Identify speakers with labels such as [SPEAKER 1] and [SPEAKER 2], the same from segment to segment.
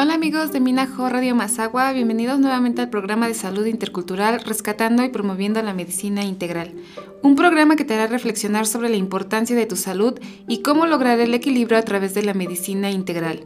[SPEAKER 1] Hola amigos de Minajo Radio Mazagua, bienvenidos nuevamente al programa de salud intercultural Rescatando y Promoviendo la Medicina Integral. Un programa que te hará reflexionar sobre la importancia de tu salud y cómo lograr el equilibrio a través de la medicina integral.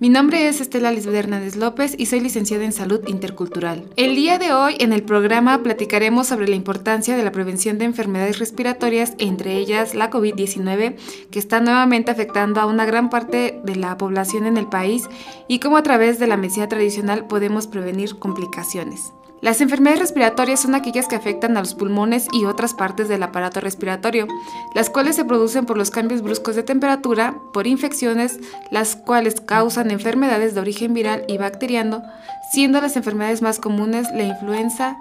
[SPEAKER 1] Mi nombre es Estela Lisbeth Hernández López y soy licenciada en Salud Intercultural. El día de hoy en el programa platicaremos sobre la importancia de la prevención de enfermedades respiratorias, entre ellas la COVID-19, que está nuevamente afectando a una gran parte de la población en el país y cómo a través de la medicina tradicional podemos prevenir complicaciones. Las enfermedades respiratorias son aquellas que afectan a los pulmones y otras partes del aparato respiratorio, las cuales se producen por los cambios bruscos de temperatura, por infecciones, las cuales causan enfermedades de origen viral y bacteriano, siendo las enfermedades más comunes la influenza,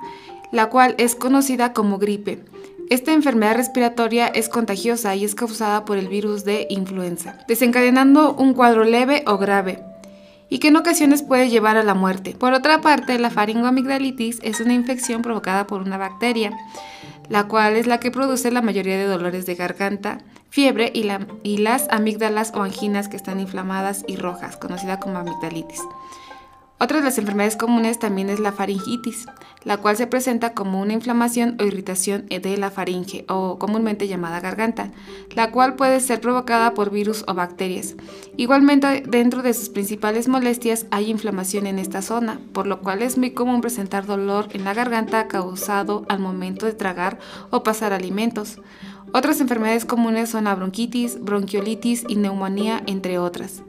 [SPEAKER 1] la cual es conocida como gripe. Esta enfermedad respiratoria es contagiosa y es causada por el virus de influenza, desencadenando un cuadro leve o grave y que en ocasiones puede llevar a la muerte. Por otra parte, la faringoamigdalitis es una infección provocada por una bacteria, la cual es la que produce la mayoría de dolores de garganta, fiebre y, las amígdalas o anginas que están inflamadas y rojas, conocida como amigdalitis. Otra de las enfermedades comunes también es la faringitis, la cual se presenta como una inflamación o irritación de la faringe o comúnmente llamada garganta, la cual puede ser provocada por virus o bacterias. Igualmente, dentro de sus principales molestias hay inflamación en esta zona, por lo cual es muy común presentar dolor en la garganta causado al momento de tragar o pasar alimentos. Otras enfermedades comunes son la bronquitis, bronquiolitis y neumonía, entre otras.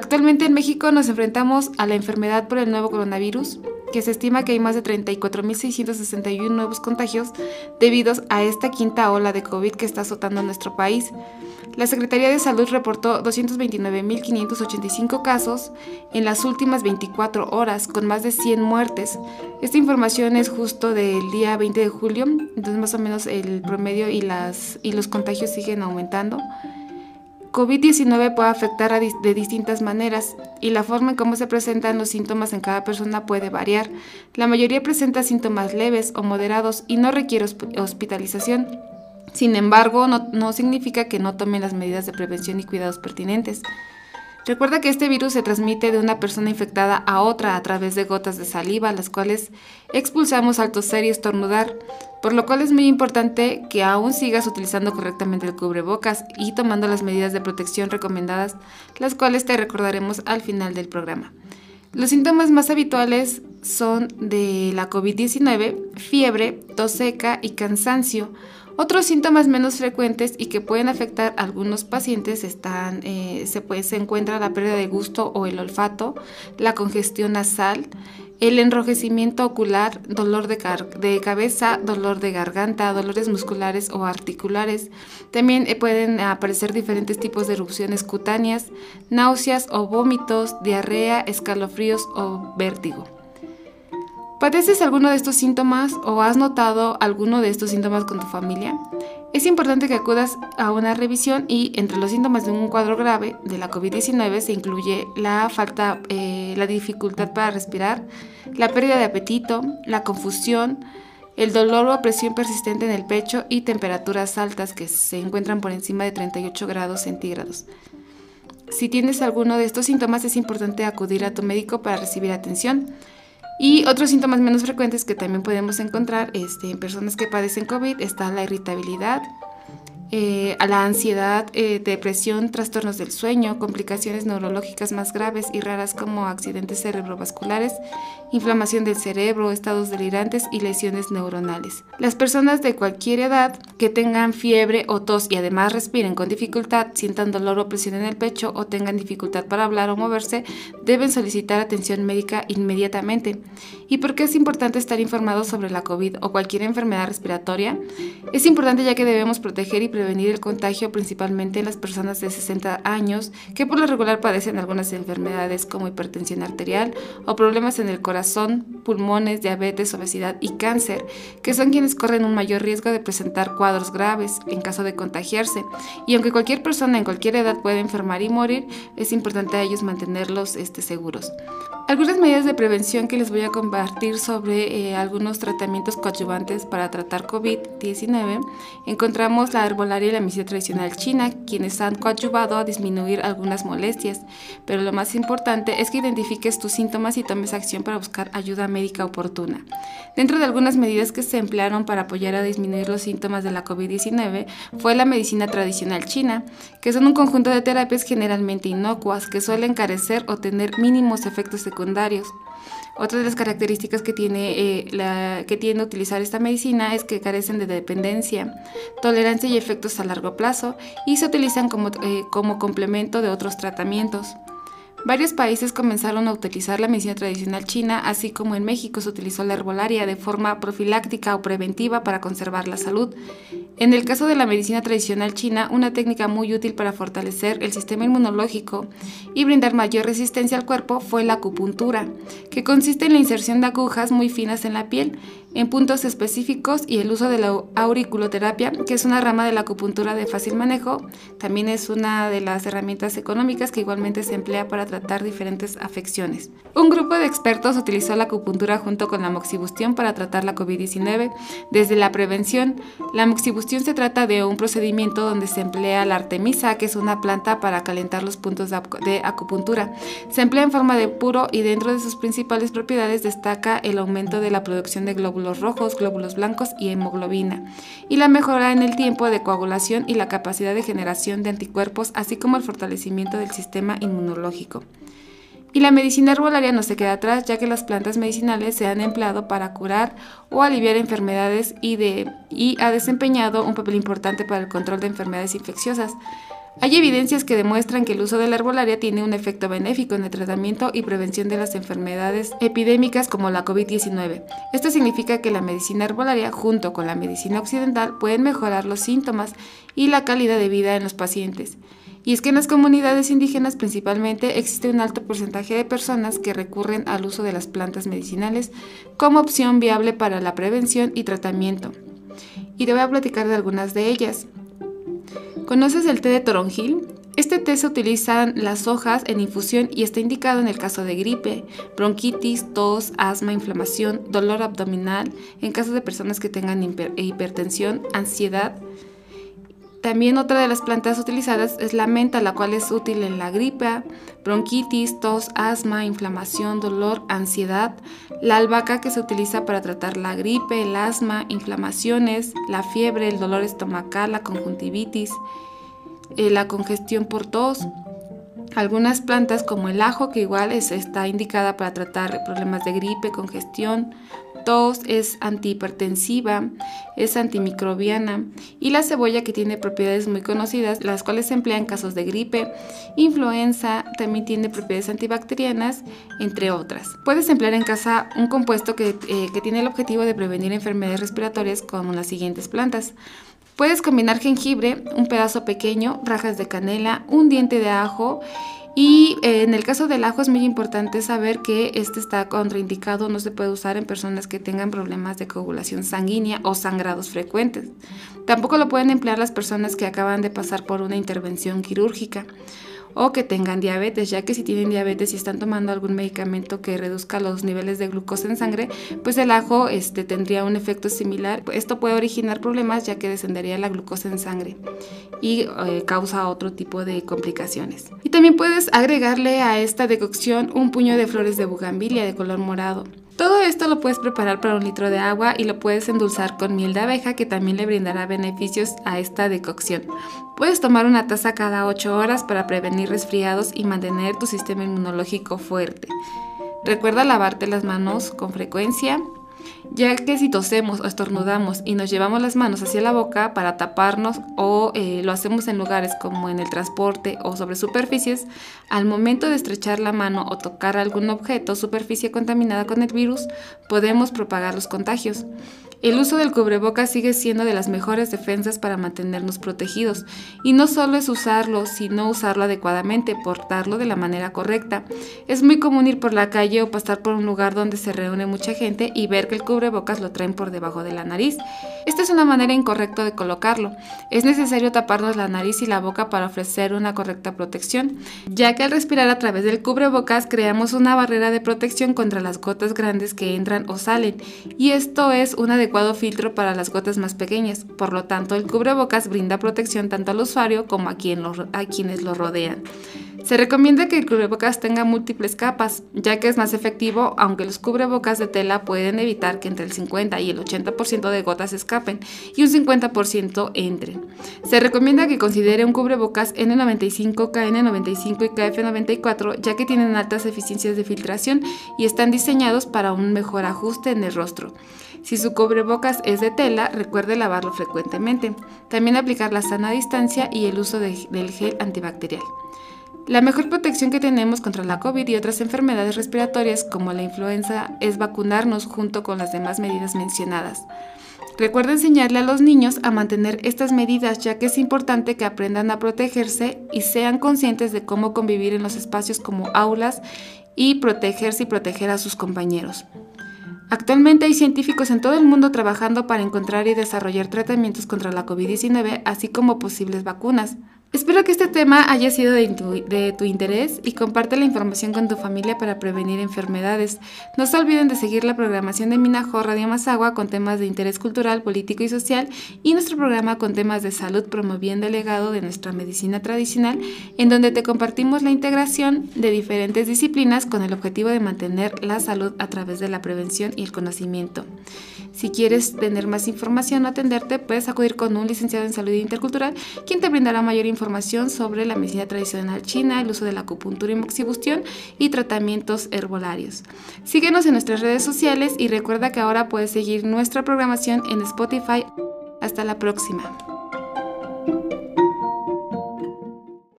[SPEAKER 1] Actualmente en México nos enfrentamos a la enfermedad por el nuevo coronavirus, que se estima que hay más de 34.661 nuevos contagios debido a esta quinta ola de COVID que está azotando nuestro país. La Secretaría de Salud reportó 229.585 casos en las últimas 24 horas, con más de 100 muertes. Esta información es justo del día 20 de julio, entonces más o menos el promedio y, las, y los contagios siguen aumentando. COVID-19 puede afectar de distintas maneras y la forma en cómo se presentan los síntomas en cada persona puede variar. La mayoría presenta síntomas leves o moderados y no requiere hospitalización. Sin embargo, no, no significa que no tomen las medidas de prevención y cuidados pertinentes. Recuerda que este virus se transmite de una persona infectada a otra a través de gotas de saliva, las cuales expulsamos al toser y estornudar, por lo cual es muy importante que aún sigas utilizando correctamente el cubrebocas y tomando las medidas de protección recomendadas, las cuales te recordaremos al final del programa. Los síntomas más habituales son de la COVID-19, fiebre, tos seca y cansancio otros síntomas menos frecuentes y que pueden afectar a algunos pacientes están, eh, se, puede, encuentra la pérdida de gusto o el olfato, la congestión nasal, el enrojecimiento ocular, dolor de, de, cabeza, dolor de garganta, dolores musculares o articulares. También eh, pueden aparecer diferentes tipos de erupciones cutáneas, náuseas o vómitos, diarrea, escalofríos o vértigo. ¿Padeces alguno de estos síntomas o has notado alguno de estos síntomas con tu familia? Es importante que acudas a una revisión y entre los síntomas de un cuadro grave de la COVID-19 se incluye la falta, eh, la dificultad para respirar, la pérdida de apetito, la confusión, el dolor o presión persistente en el pecho y temperaturas altas que se encuentran por encima de 38 grados centígrados. Si tienes alguno de estos síntomas es importante acudir a tu médico para recibir atención. Y otros síntomas menos frecuentes que también podemos encontrar este, en personas que padecen COVID está la irritabilidad, eh, a la ansiedad, eh, depresión, trastornos del sueño, complicaciones neurológicas más graves y raras como accidentes cerebrovasculares, inflamación del cerebro, estados delirantes y lesiones neuronales. Las personas de cualquier edad que tengan fiebre o tos y además respiren con dificultad, sientan dolor o presión en el pecho o tengan dificultad para hablar o moverse, deben solicitar atención médica inmediatamente. ¿Y por qué es importante estar informados sobre la COVID o cualquier enfermedad respiratoria? Es importante ya que debemos proteger y prevenir el contagio principalmente en las personas de 60 años que por lo regular padecen algunas enfermedades como hipertensión arterial o problemas en el corazón, pulmones, diabetes, obesidad y cáncer, que son quienes corren un mayor riesgo de presentar cuadros graves en caso de contagiarse. Y aunque cualquier persona en cualquier edad puede enfermar y morir, es importante a ellos mantenerlos este, seguros. Algunas medidas de prevención que les voy a compartir sobre eh, algunos tratamientos coadyuvantes para tratar COVID-19. Encontramos la herbolaria y la medicina tradicional china, quienes han coadyuvado a disminuir algunas molestias, pero lo más importante es que identifiques tus síntomas y tomes acción para buscar ayuda médica oportuna. Dentro de algunas medidas que se emplearon para apoyar a disminuir los síntomas de la COVID-19 fue la medicina tradicional china, que son un conjunto de terapias generalmente inocuas que suelen carecer o tener mínimos efectos secundarios otra de las características que tiene, eh, la, que utilizar esta medicina es que carecen de dependencia, tolerancia y efectos a largo plazo y se utilizan como, eh, como complemento de otros tratamientos. Varios países comenzaron a utilizar la medicina tradicional china, así como en México se utilizó la herbolaria de forma profiláctica o preventiva para conservar la salud. En el caso de la medicina tradicional china, una técnica muy útil para fortalecer el sistema inmunológico y brindar mayor resistencia al cuerpo fue la acupuntura, que consiste en la inserción de agujas muy finas en la piel, en puntos específicos y el uso de la auriculoterapia, que es una rama de la acupuntura de fácil manejo. También es una de las herramientas económicas que igualmente se emplea para tratar diferentes afecciones. Un grupo de expertos utilizó la acupuntura junto con la moxibustión para tratar la COVID-19. Desde la prevención, la moxibustión se trata de un procedimiento donde se emplea la artemisa, que es una planta para calentar los puntos de acupuntura. Se emplea en forma de puro y dentro de sus principales propiedades destaca el aumento de la producción de glóbulos rojos, glóbulos blancos y hemoglobina, y la mejora en el tiempo de coagulación y la capacidad de generación de anticuerpos, así como el fortalecimiento del sistema inmunológico. Y la medicina herbolaria no se queda atrás, ya que las plantas medicinales se han empleado para curar o aliviar enfermedades y, de, y ha desempeñado un papel importante para el control de enfermedades infecciosas. Hay evidencias que demuestran que el uso de la herbolaria tiene un efecto benéfico en el tratamiento y prevención de las enfermedades epidémicas como la COVID-19. Esto significa que la medicina herbolaria junto con la medicina occidental pueden mejorar los síntomas y la calidad de vida en los pacientes. Y es que en las comunidades indígenas principalmente existe un alto porcentaje de personas que recurren al uso de las plantas medicinales como opción viable para la prevención y tratamiento. Y te voy a platicar de algunas de ellas. ¿Conoces el té de toronjil? Este té se utilizan las hojas en infusión y está indicado en el caso de gripe, bronquitis, tos, asma, inflamación, dolor abdominal, en caso de personas que tengan hipertensión, ansiedad, también otra de las plantas utilizadas es la menta, la cual es útil en la gripe, bronquitis, tos, asma, inflamación, dolor, ansiedad. La albahaca que se utiliza para tratar la gripe, el asma, inflamaciones, la fiebre, el dolor estomacal, la conjuntivitis, eh, la congestión por tos. Algunas plantas como el ajo, que igual está indicada para tratar problemas de gripe, congestión, tos, es antihipertensiva, es antimicrobiana y la cebolla que tiene propiedades muy conocidas, las cuales se emplean en casos de gripe, influenza, también tiene propiedades antibacterianas, entre otras. Puedes emplear en casa un compuesto que, eh, que tiene el objetivo de prevenir enfermedades respiratorias como las siguientes plantas. Puedes combinar jengibre, un pedazo pequeño, rajas de canela, un diente de ajo y eh, en el caso del ajo es muy importante saber que este está contraindicado, no se puede usar en personas que tengan problemas de coagulación sanguínea o sangrados frecuentes. Tampoco lo pueden emplear las personas que acaban de pasar por una intervención quirúrgica o que tengan diabetes, ya que si tienen diabetes y están tomando algún medicamento que reduzca los niveles de glucosa en sangre, pues el ajo este, tendría un efecto similar. Esto puede originar problemas ya que descendería la glucosa en sangre y eh, causa otro tipo de complicaciones. Y también puedes agregarle a esta decocción un puño de flores de bugambilia de color morado. Todo esto lo puedes preparar para un litro de agua y lo puedes endulzar con miel de abeja que también le brindará beneficios a esta decocción. Puedes tomar una taza cada 8 horas para prevenir resfriados y mantener tu sistema inmunológico fuerte. Recuerda lavarte las manos con frecuencia ya que si tosemos o estornudamos y nos llevamos las manos hacia la boca para taparnos o eh, lo hacemos en lugares como en el transporte o sobre superficies, al momento de estrechar la mano o tocar algún objeto o superficie contaminada con el virus, podemos propagar los contagios. El uso del cubrebocas sigue siendo de las mejores defensas para mantenernos protegidos. Y no solo es usarlo, sino usarlo adecuadamente, portarlo de la manera correcta. Es muy común ir por la calle o pasar por un lugar donde se reúne mucha gente y ver que el cubrebocas lo traen por debajo de la nariz. Esta es una manera incorrecta de colocarlo. Es necesario taparnos la nariz y la boca para ofrecer una correcta protección, ya que al respirar a través del cubrebocas creamos una barrera de protección contra las gotas grandes que entran o salen, y esto es un adecuado filtro para las gotas más pequeñas. Por lo tanto, el cubrebocas brinda protección tanto al usuario como a, a quienes lo rodean. Se recomienda que el cubrebocas tenga múltiples capas, ya que es más efectivo, aunque los cubrebocas de tela pueden evitar que entre el 50 y el 80% de gotas escapen y un 50% entren. Se recomienda que considere un cubrebocas N95, KN95 y KF94, ya que tienen altas eficiencias de filtración y están diseñados para un mejor ajuste en el rostro. Si su cubrebocas es de tela, recuerde lavarlo frecuentemente. También aplicar la sana distancia y el uso del gel antibacterial. La mejor protección que tenemos contra la COVID y otras enfermedades respiratorias como la influenza es vacunarnos junto con las demás medidas mencionadas. Recuerda enseñarle a los niños a mantener estas medidas ya que es importante que aprendan a protegerse y sean conscientes de cómo convivir en los espacios como aulas y protegerse y proteger a sus compañeros. Actualmente hay científicos en todo el mundo trabajando para encontrar y desarrollar tratamientos contra la COVID-19, así como posibles vacunas. Espero que este tema haya sido de tu, interés y comparte la información con tu familia para prevenir enfermedades. No se olviden de seguir la programación de Minajo Radio Mazagua con temas de interés cultural, político y social y nuestro programa con temas de salud promoviendo el legado de nuestra medicina tradicional, en donde te compartimos la integración de diferentes disciplinas con el objetivo de mantener la salud a través de la prevención y el conocimiento. Si quieres tener más información o atenderte, puedes acudir con un licenciado en salud intercultural, quien te brindará mayor información sobre la medicina tradicional china, el uso de la acupuntura y moxibustión y tratamientos herbolarios. Síguenos en nuestras redes sociales y recuerda que ahora puedes seguir nuestra programación en Spotify. Hasta la próxima.